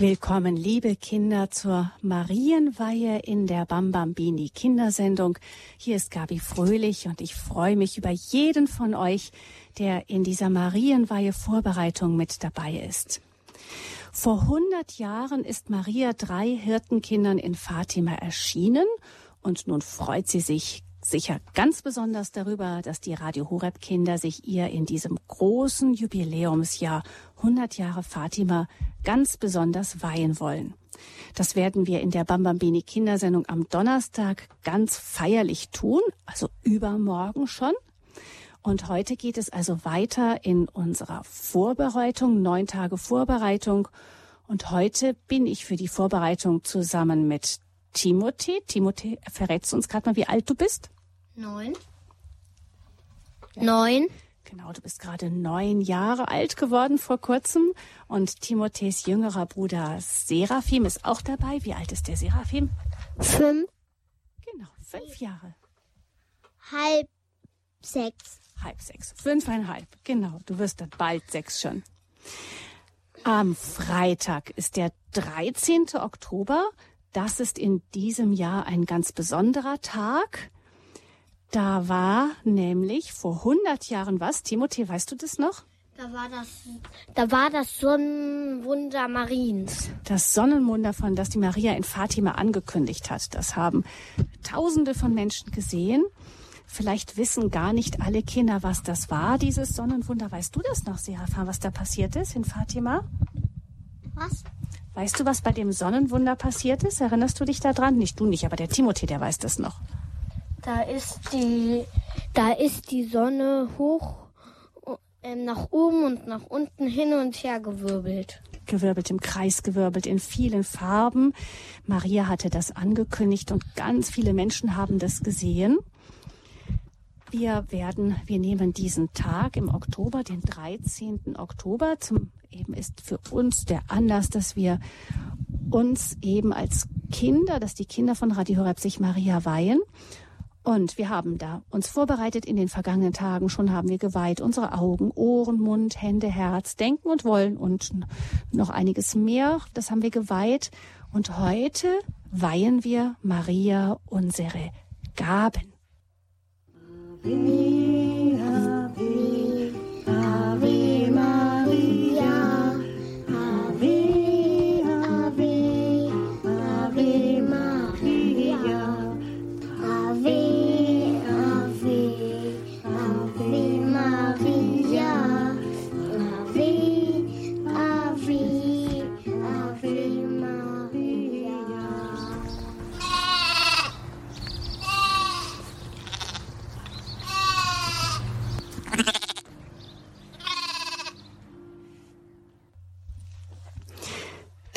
Willkommen, liebe Kinder, zur Marienweihe in der Bambambini Kindersendung. Hier ist Gabi Fröhlich und ich freue mich über jeden von euch, der in dieser Marienweihe Vorbereitung mit dabei ist. Vor 100 Jahren ist Maria drei Hirtenkindern in Fatima erschienen und nun freut sie sich sicher ganz besonders darüber, dass die Radio Horeb Kinder sich ihr in diesem großen Jubiläumsjahr 100 Jahre Fatima ganz besonders weihen wollen. Das werden wir in der Bambambini Kindersendung am Donnerstag ganz feierlich tun, also übermorgen schon. Und heute geht es also weiter in unserer Vorbereitung, neun Tage Vorbereitung. Und heute bin ich für die Vorbereitung zusammen mit Timothy. Timothy, verrätst du uns gerade mal, wie alt du bist? Neun. Neun. Genau, du bist gerade neun Jahre alt geworden vor kurzem. Und Timothees jüngerer Bruder Seraphim ist auch dabei. Wie alt ist der Seraphim? Fünf. Genau, fünf Jahre. Halb sechs. Halb sechs. Fünfeinhalb. Genau, du wirst dann bald sechs schon. Am Freitag ist der 13. Oktober. Das ist in diesem Jahr ein ganz besonderer Tag. Da war nämlich vor 100 Jahren was? Timothée, weißt du das noch? Da war das, da war das Sonnenwunder Mariens. Das Sonnenwunder, von das die Maria in Fatima angekündigt hat. Das haben Tausende von Menschen gesehen. Vielleicht wissen gar nicht alle Kinder, was das war, dieses Sonnenwunder. Weißt du das noch, Serafan, was da passiert ist in Fatima? Was? Weißt du, was bei dem Sonnenwunder passiert ist? Erinnerst du dich daran? Nicht du nicht, aber der Timothée, der weiß das noch. Da ist die, da ist die Sonne hoch äh, nach oben und nach unten hin und her gewirbelt. Gewirbelt im Kreis, gewirbelt in vielen Farben. Maria hatte das angekündigt und ganz viele Menschen haben das gesehen. Wir werden, wir nehmen diesen Tag im Oktober, den 13. Oktober, zum eben ist für uns der Anlass, dass wir uns eben als Kinder, dass die Kinder von Radio Horeb sich Maria weihen und wir haben da uns vorbereitet in den vergangenen Tagen. Schon haben wir geweiht unsere Augen, Ohren, Mund, Hände, Herz, Denken und Wollen und noch einiges mehr. Das haben wir geweiht. Und heute weihen wir Maria unsere Gaben. Ave,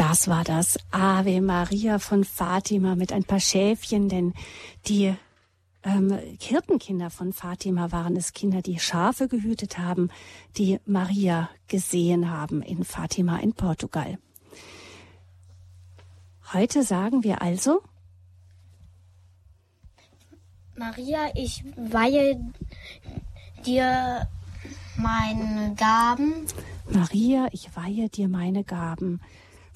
Das war das Ave Maria von Fatima mit ein paar Schäfchen, denn die ähm, Hirtenkinder von Fatima waren es Kinder, die Schafe gehütet haben, die Maria gesehen haben in Fatima in Portugal. Heute sagen wir also, Maria, ich weihe dir meine Gaben. Maria, ich weihe dir meine Gaben.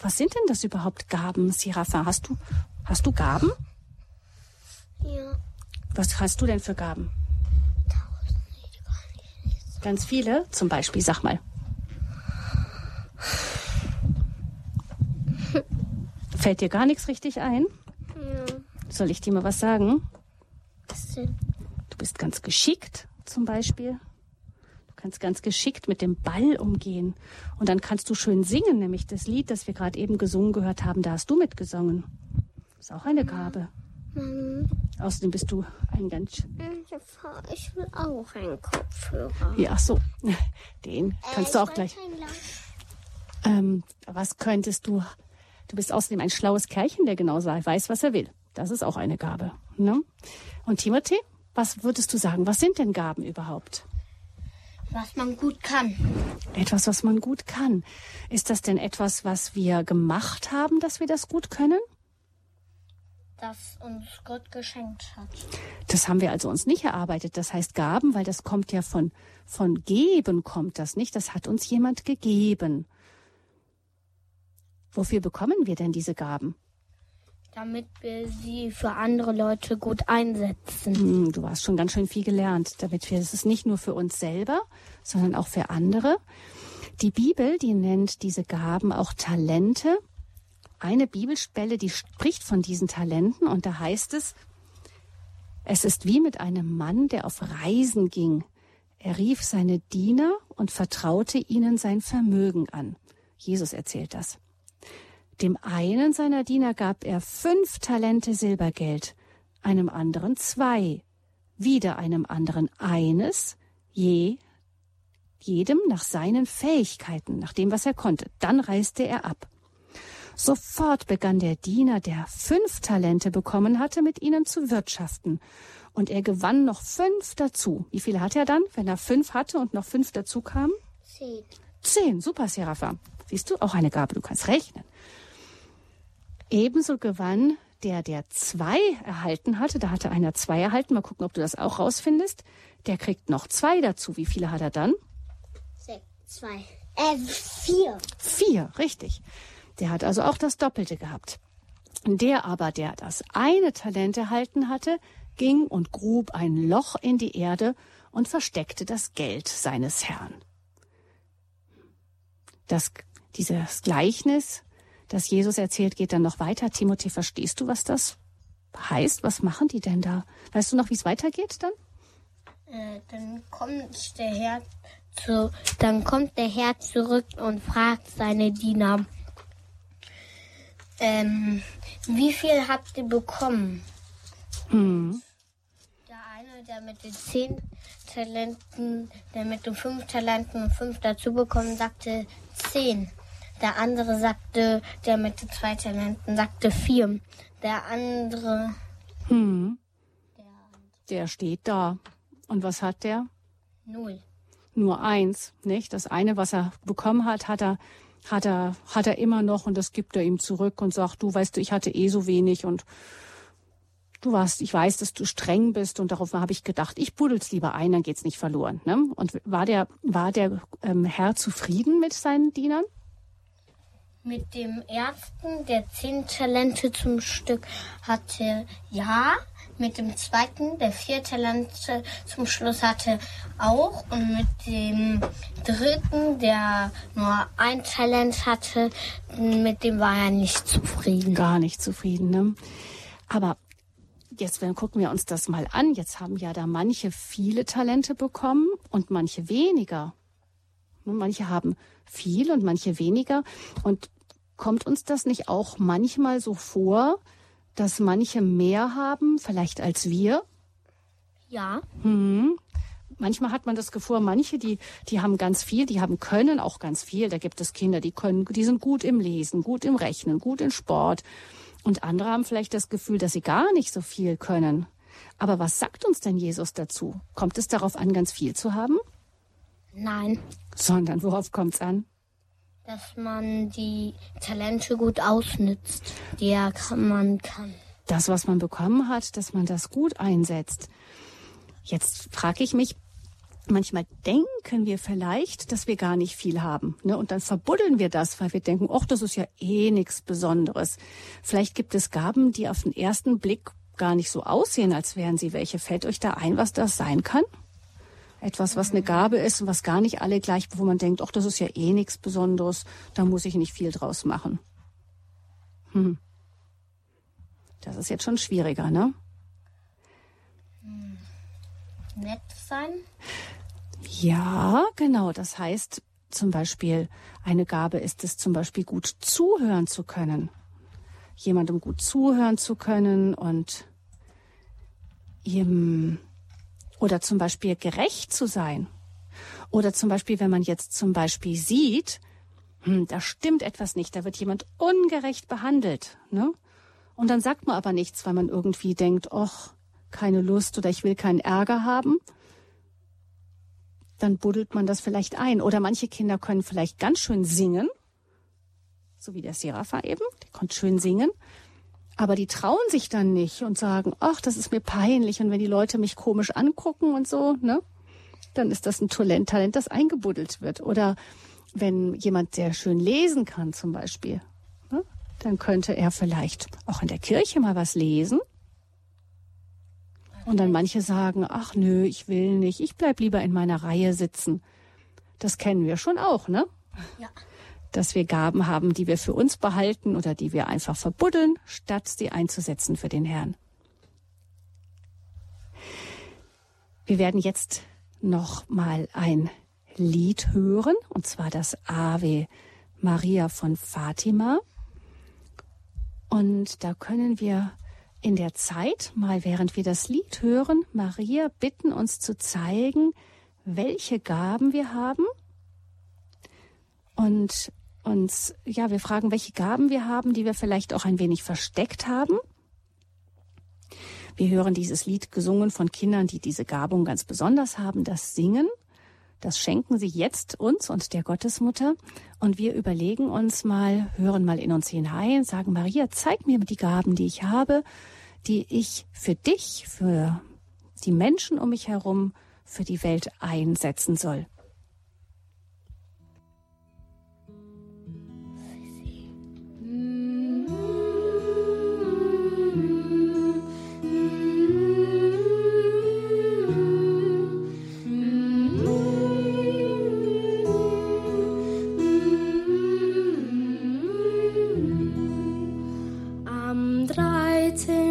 Was sind denn das überhaupt Gaben, Sirafa? Hast du, hast du Gaben? Ja. Was hast du denn für Gaben? Ganz viele? Zum Beispiel, sag mal. Fällt dir gar nichts richtig ein? Ja. Soll ich dir mal was sagen? Was denn? Du bist ganz geschickt, zum Beispiel kannst ganz geschickt mit dem Ball umgehen. Und dann kannst du schön singen, nämlich das Lied, das wir gerade eben gesungen gehört haben, da hast du mitgesungen. Das ist auch eine Gabe. Mhm. Außerdem bist du ein ganz... Ich will auch einen Kopfhörer. Ja, so. Den kannst äh, du auch gleich. Ähm, was könntest du... Du bist außerdem ein schlaues Kerlchen, der genau weiß, was er will. Das ist auch eine Gabe. Ne? Und Timothy, was würdest du sagen? Was sind denn Gaben überhaupt? Was man gut kann. Etwas, was man gut kann. Ist das denn etwas, was wir gemacht haben, dass wir das gut können? Das uns Gott geschenkt hat. Das haben wir also uns nicht erarbeitet. Das heißt Gaben, weil das kommt ja von, von geben kommt das nicht. Das hat uns jemand gegeben. Wofür bekommen wir denn diese Gaben? Damit wir sie für andere Leute gut einsetzen. Hm, du hast schon ganz schön viel gelernt, damit wir, es ist nicht nur für uns selber, sondern auch für andere. Die Bibel, die nennt diese Gaben auch Talente. Eine Bibelspelle, die spricht von diesen Talenten und da heißt es, es ist wie mit einem Mann, der auf Reisen ging. Er rief seine Diener und vertraute ihnen sein Vermögen an. Jesus erzählt das. Dem einen seiner Diener gab er fünf Talente Silbergeld, einem anderen zwei, wieder einem anderen eines, je, jedem nach seinen Fähigkeiten, nach dem, was er konnte. Dann reiste er ab. Sofort begann der Diener, der fünf Talente bekommen hatte, mit ihnen zu wirtschaften. Und er gewann noch fünf dazu. Wie viele hat er dann, wenn er fünf hatte und noch fünf dazu kamen? Zehn. Zehn, super, Serapha. Siehst du, auch eine Gabe, du kannst rechnen. Ebenso gewann der, der zwei erhalten hatte, da hatte einer zwei erhalten, mal gucken, ob du das auch rausfindest, der kriegt noch zwei dazu. Wie viele hat er dann? Sechs, zwei, äh, vier. Vier, richtig. Der hat also auch das Doppelte gehabt. Der aber, der das eine Talent erhalten hatte, ging und grub ein Loch in die Erde und versteckte das Geld seines Herrn. Das, dieses Gleichnis, das Jesus erzählt, geht dann noch weiter. Timothée, verstehst du, was das heißt? Was machen die denn da? Weißt du noch, wie es weitergeht dann? Äh, dann kommt der Herr zu, dann kommt der Herr zurück und fragt seine Diener, ähm, wie viel habt ihr bekommen? Hm. Der eine, der mit den zehn Talenten, der mit den fünf Talenten und fünf dazu bekommen, sagte zehn. Der andere sagte, der mit den zwei Talenten, sagte vier. Der andere, Hm. der steht da. Und was hat der? null. Nur eins, nicht? Das eine, was er bekommen hat, hat er, hat er, hat er immer noch und das gibt er ihm zurück und sagt, du weißt du, ich hatte eh so wenig und du warst, ich weiß, dass du streng bist und darauf habe ich gedacht, ich buddel's lieber ein, dann geht's nicht verloren. Ne? Und war der, war der ähm, Herr zufrieden mit seinen Dienern? Mit dem ersten, der zehn Talente zum Stück hatte, ja. Mit dem zweiten, der vier Talente zum Schluss hatte, auch. Und mit dem dritten, der nur ein Talent hatte, mit dem war er nicht zufrieden. Gar nicht zufrieden. Ne? Aber jetzt gucken wir uns das mal an. Jetzt haben ja da manche viele Talente bekommen und manche weniger. Manche haben viel und manche weniger. Und kommt uns das nicht auch manchmal so vor, dass manche mehr haben, vielleicht als wir? Ja. Hm. Manchmal hat man das Gefühl, manche, die, die haben ganz viel, die haben können auch ganz viel. Da gibt es Kinder, die können, die sind gut im Lesen, gut im Rechnen, gut im Sport. Und andere haben vielleicht das Gefühl, dass sie gar nicht so viel können. Aber was sagt uns denn Jesus dazu? Kommt es darauf an, ganz viel zu haben? Nein. Sondern worauf kommt es an? Dass man die Talente gut ausnützt, die kann, man kann. Das, was man bekommen hat, dass man das gut einsetzt. Jetzt frage ich mich, manchmal denken wir vielleicht, dass wir gar nicht viel haben. Ne? Und dann verbuddeln wir das, weil wir denken, ach, das ist ja eh nichts Besonderes. Vielleicht gibt es Gaben, die auf den ersten Blick gar nicht so aussehen, als wären sie welche. Fällt euch da ein, was das sein kann? Etwas, was eine Gabe ist und was gar nicht alle gleich, wo man denkt, ach, das ist ja eh nichts Besonderes, da muss ich nicht viel draus machen. Hm. Das ist jetzt schon schwieriger, ne? Nett sein? Ja, genau. Das heißt zum Beispiel, eine Gabe ist es zum Beispiel gut zuhören zu können. Jemandem gut zuhören zu können und ihm, oder zum Beispiel gerecht zu sein. Oder zum Beispiel, wenn man jetzt zum Beispiel sieht, hm, da stimmt etwas nicht, da wird jemand ungerecht behandelt, ne? Und dann sagt man aber nichts, weil man irgendwie denkt, ach, keine Lust oder ich will keinen Ärger haben. Dann buddelt man das vielleicht ein. Oder manche Kinder können vielleicht ganz schön singen, so wie der Serapha eben, der konnte schön singen. Aber die trauen sich dann nicht und sagen, ach, das ist mir peinlich. Und wenn die Leute mich komisch angucken und so, ne, dann ist das ein Talent, Talent, das eingebuddelt wird. Oder wenn jemand sehr schön lesen kann zum Beispiel, dann könnte er vielleicht auch in der Kirche mal was lesen. Und dann manche sagen, ach nö, ich will nicht, ich bleib lieber in meiner Reihe sitzen. Das kennen wir schon auch, ne? Ja. Dass wir Gaben haben, die wir für uns behalten oder die wir einfach verbuddeln, statt sie einzusetzen für den Herrn. Wir werden jetzt noch mal ein Lied hören, und zwar das Ave Maria von Fatima. Und da können wir in der Zeit, mal während wir das Lied hören, Maria bitten, uns zu zeigen, welche Gaben wir haben. Und uns, ja, wir fragen, welche Gaben wir haben, die wir vielleicht auch ein wenig versteckt haben. Wir hören dieses Lied gesungen von Kindern, die diese Gabung ganz besonders haben, das Singen. Das schenken sie jetzt uns und der Gottesmutter. Und wir überlegen uns mal, hören mal in uns hinein, sagen, Maria, zeig mir die Gaben, die ich habe, die ich für dich, für die Menschen um mich herum, für die Welt einsetzen soll. am 13.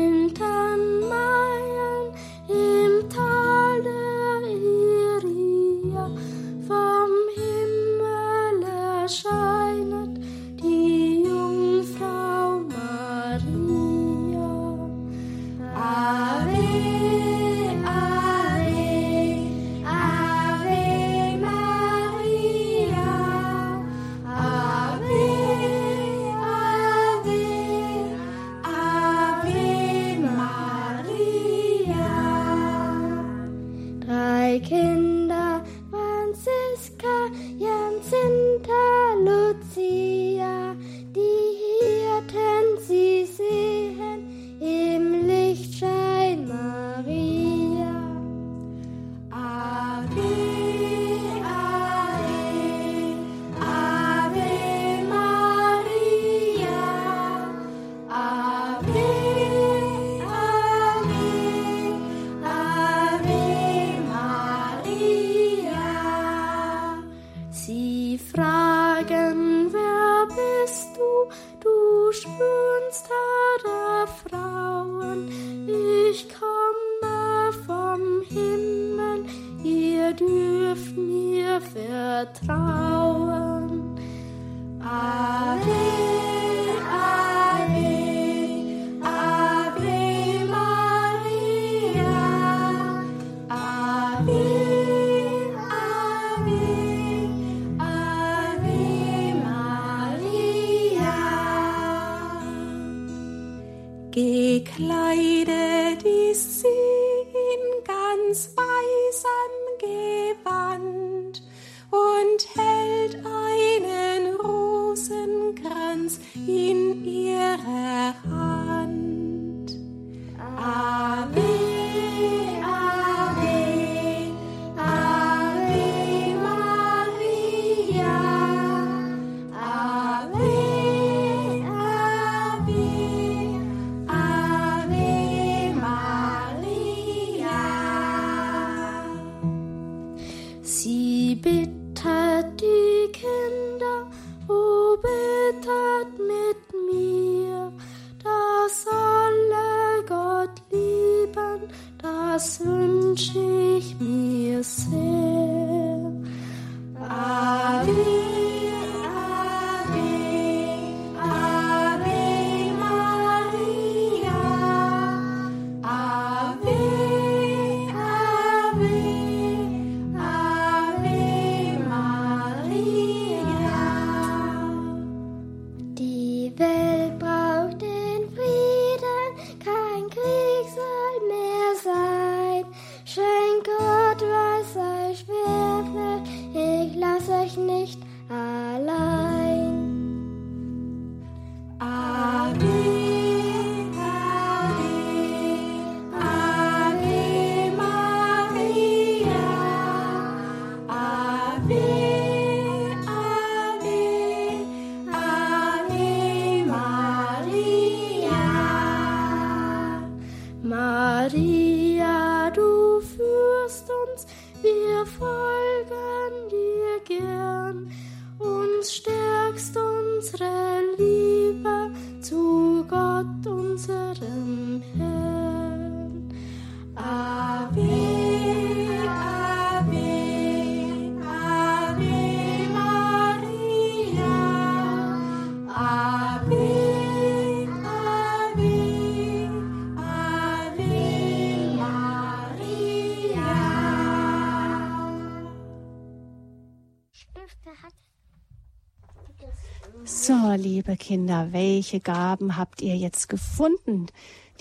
Liebe Kinder, welche Gaben habt ihr jetzt gefunden,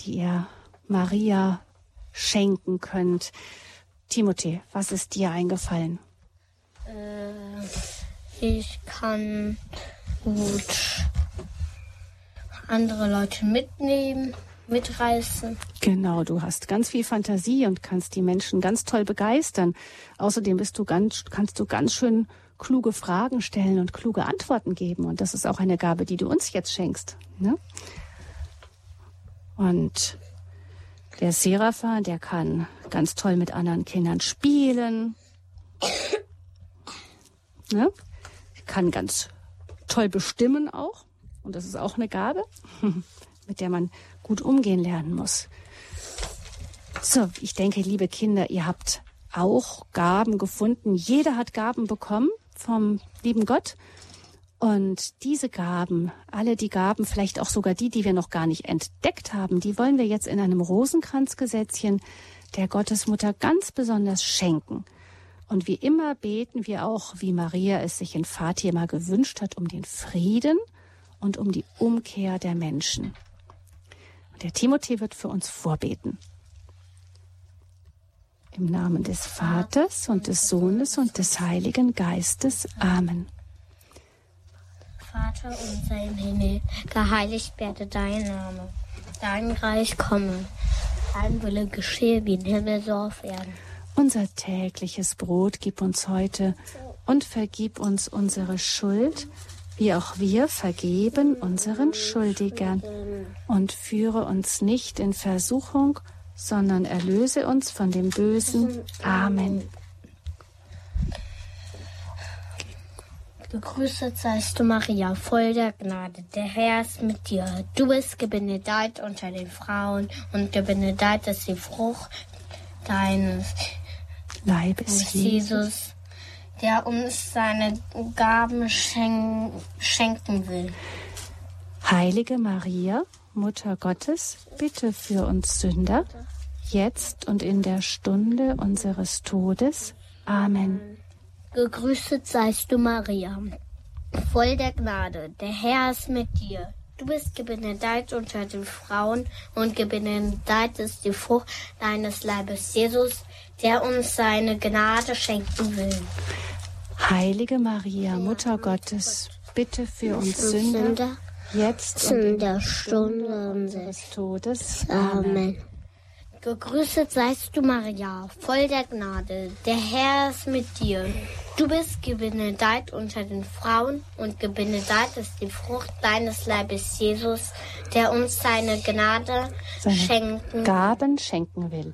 die ihr Maria schenken könnt? Timothée, was ist dir eingefallen? Äh, ich kann gut andere Leute mitnehmen, mitreißen. Genau, du hast ganz viel Fantasie und kannst die Menschen ganz toll begeistern. Außerdem bist du ganz, kannst du ganz schön kluge Fragen stellen und kluge Antworten geben. Und das ist auch eine Gabe, die du uns jetzt schenkst. Ne? Und der Serapha, der kann ganz toll mit anderen Kindern spielen. Ne? Kann ganz toll bestimmen auch. Und das ist auch eine Gabe, mit der man gut umgehen lernen muss. So, ich denke, liebe Kinder, ihr habt auch Gaben gefunden. Jeder hat Gaben bekommen vom lieben Gott. Und diese Gaben, alle die Gaben, vielleicht auch sogar die, die wir noch gar nicht entdeckt haben, die wollen wir jetzt in einem Rosenkranzgesetzchen der Gottesmutter ganz besonders schenken. Und wie immer beten wir auch, wie Maria es sich in Fatima gewünscht hat, um den Frieden und um die Umkehr der Menschen. Und der Timothée wird für uns vorbeten. Im Namen des Vaters und des Sohnes und des Heiligen Geistes. Amen. Vater unser im Himmel, geheiligt werde dein Name. Dein Reich komme. Dein Wille geschehe wie im Himmel so auf Erden. Unser tägliches Brot gib uns heute und vergib uns unsere Schuld, wie auch wir vergeben unseren Schuldigern. Und führe uns nicht in Versuchung, sondern erlöse uns von dem Bösen. Amen. Gegrüßet seist du, Maria, voll der Gnade. Der Herr ist mit dir. Du bist gebenedeit unter den Frauen und gebenedeit ist die Frucht deines Leibes Jesus. Der uns seine Gaben schen schenken will. Heilige Maria, Mutter Gottes, bitte für uns Sünder, jetzt und in der Stunde unseres Todes. Amen. Gegrüßet seist du, Maria, voll der Gnade. Der Herr ist mit dir. Du bist gebenedeit unter den Frauen und gebenedeit ist die Frucht deines Leibes, Jesus, der uns seine Gnade schenken will. Heilige Maria, Mutter Gottes, bitte für uns Sünder, jetzt und in der Stunde unseres Todes. Amen. Gegrüßet seist du, Maria, voll der Gnade. Der Herr ist mit dir. Du bist gebenedeit unter den Frauen und gebenedeit ist die Frucht deines Leibes, Jesus, der uns seine Gnade Seine schenken Gaben schenken will.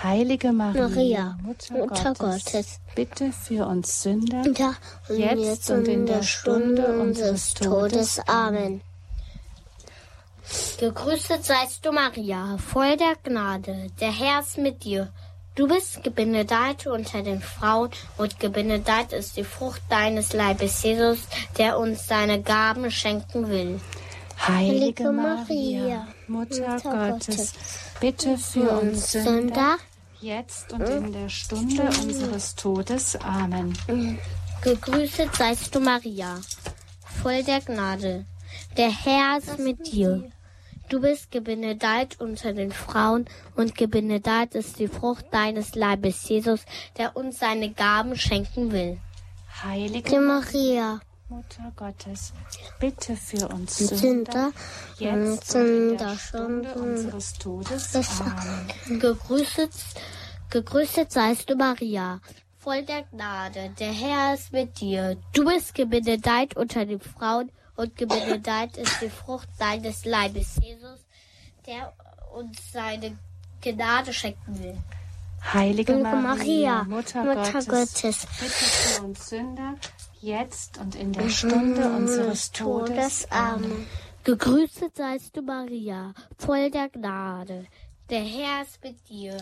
Heilige Maria, Maria, Mutter, Mutter Gottes, Gottes, bitte für uns Sünder, Ja, und jetzt und in der Stunde unseres Todes. Amen. Gegrüßet seist du, Maria, voll der Gnade. Der Herr ist mit dir. Du bist gebenedeit unter den Frauen und gebenedeit ist die Frucht deines Leibes, Jesus, der uns seine Gaben schenken will. Heilige Maria, Mutter Mutter Gottes, Gottes, bitte für uns Sünder, Sünder, jetzt und in der Stunde unseres Todes. Amen. gegrüßet seist du, Maria, voll der Gnade. Der Herr ist mit dir. Du bist gebenedeit unter den Frauen und gebenedeit ist die Frucht deines Leibes, Jesus, der uns seine Gaben schenken will. Heilige Maria, Mutter Gottes, bitte für uns Sünder, jetzt und in der Stunde unseres Todes. Amen. gegrüßet, gegrüßet seist du, Maria, voll der Gnade. Der Herr ist mit dir. Du bist gebenedeit unter den Frauen und gebenedeit ist die Frucht deines Leibes, Jesus, der uns seine Gnade schenken will. Heilige Heilige Maria, Maria, Mutter, Mutter Gottes, Gottes, bitte für uns Sünder, jetzt und in der Stunde unseres Todes. Amen. Gegrüßet seist du, Maria, voll der Gnade. Der Herr ist mit dir.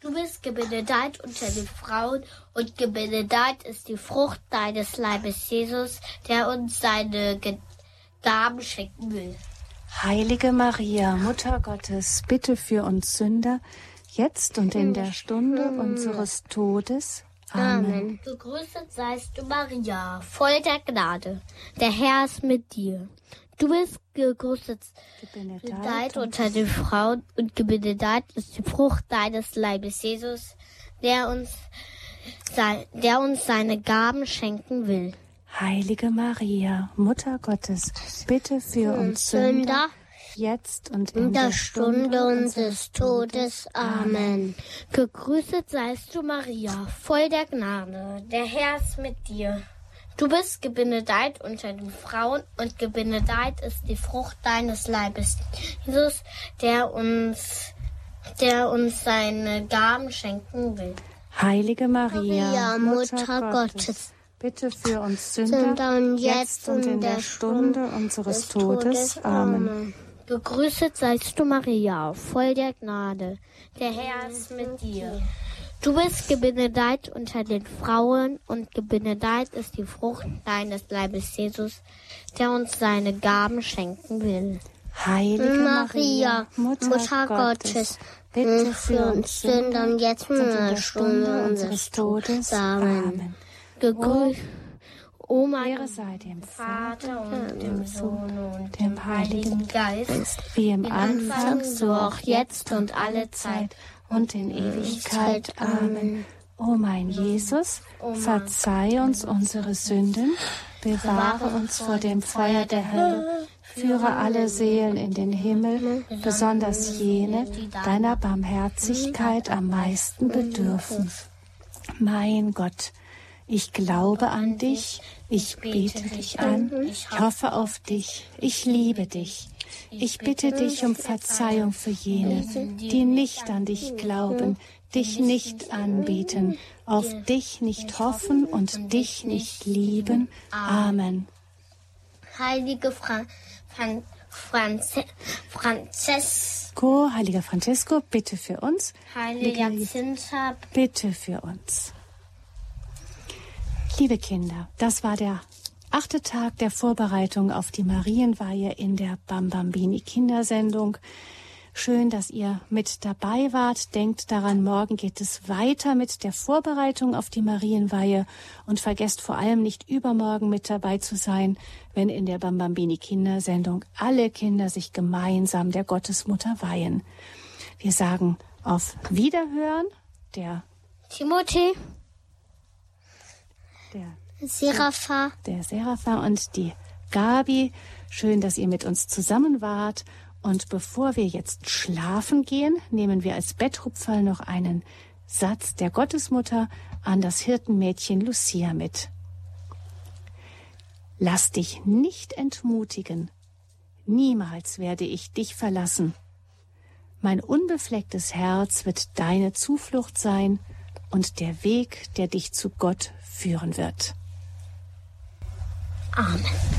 Du bist gebenedeit unter den Frauen und gebenedeit ist die Frucht deines Leibes, Jesus, der uns seine Gaben schenken will. Heilige Maria, Mutter Gottes, bitte für uns Sünder, jetzt und in der Stunde unseres Todes. Amen. Gegrüßet seist du, Maria, voll der Gnade. Der Herr ist mit dir. Du bist gegrüßet gebenedeit unter den Frauen und gebenedeit ist die Frucht deines Leibes, Jesus, der uns, der uns seine Gaben schenken will. Heilige Maria, Mutter Gottes, bitte für uns Sünder, jetzt und in, in der, der Stunde unseres Todes. Amen. Gegrüßet seist du, Maria, voll der Gnade. Der Herr ist mit dir. Du bist gebenedeit unter den Frauen und gebenedeit ist die Frucht deines Leibes, Jesus, der uns, der uns seine Gaben schenken will. Heilige Maria, Maria Mutter, Mutter Gottes, Gottes, bitte für uns Sünder, Sünder und jetzt und in der Stunde unseres Todes. Amen. Gegrüßet seist du, Maria, voll der Gnade. Der Herr ist mit dir. Du bist gebenedeit unter den Frauen und gebenedeit ist die Frucht deines Leibes, Jesus, der uns seine Gaben schenken will. Heilige Maria, Mutter, Mutter Gottes, bitte für uns Sünder jetzt und in der Stunde unseres Todes. Amen. Gegrüßt. O mein sei dem Vater und dem Sohn und dem Heiligen Geist, wie im Anfang, so auch jetzt und alle Zeit und in Ewigkeit. Amen. O mein Jesus, verzeih uns unsere Sünden, bewahre uns vor dem Feuer der Hölle, führe alle Seelen in den Himmel, besonders jene, deiner Barmherzigkeit am meisten bedürfen. Mein Gott, ich glaube an dich, ich bete dich an, ich hoffe auf dich, ich liebe dich. Ich bitte dich um Verzeihung für jene, die nicht an dich glauben, dich nicht anbeten, auf dich nicht hoffen und dich nicht lieben. Amen. Heilige Fra Fran Franze Francesco, heiliger Francesco, bitte für uns. Heiliger Jacinta, bitte für uns. Liebe Kinder, das war der achte Tag der Vorbereitung auf die Marienweihe in der Bambambini Kindersendung. Schön, dass ihr mit dabei wart. Denkt daran, morgen geht es weiter mit der Vorbereitung auf die Marienweihe und vergesst vor allem nicht übermorgen mit dabei zu sein, wenn in der Bambambini Kindersendung alle Kinder sich gemeinsam der Gottesmutter weihen. Wir sagen auf Wiederhören. Der Timothy der Serafa. Der Serafa und die Gabi. Schön, dass ihr mit uns zusammen wart. Und bevor wir jetzt schlafen gehen, nehmen wir als Bettrupferl noch einen Satz der Gottesmutter an das Hirtenmädchen Lucia mit. Lass dich nicht entmutigen. Niemals werde ich dich verlassen. Mein unbeflecktes Herz wird deine Zuflucht sein und der Weg, der dich zu Gott führen wird. Amen.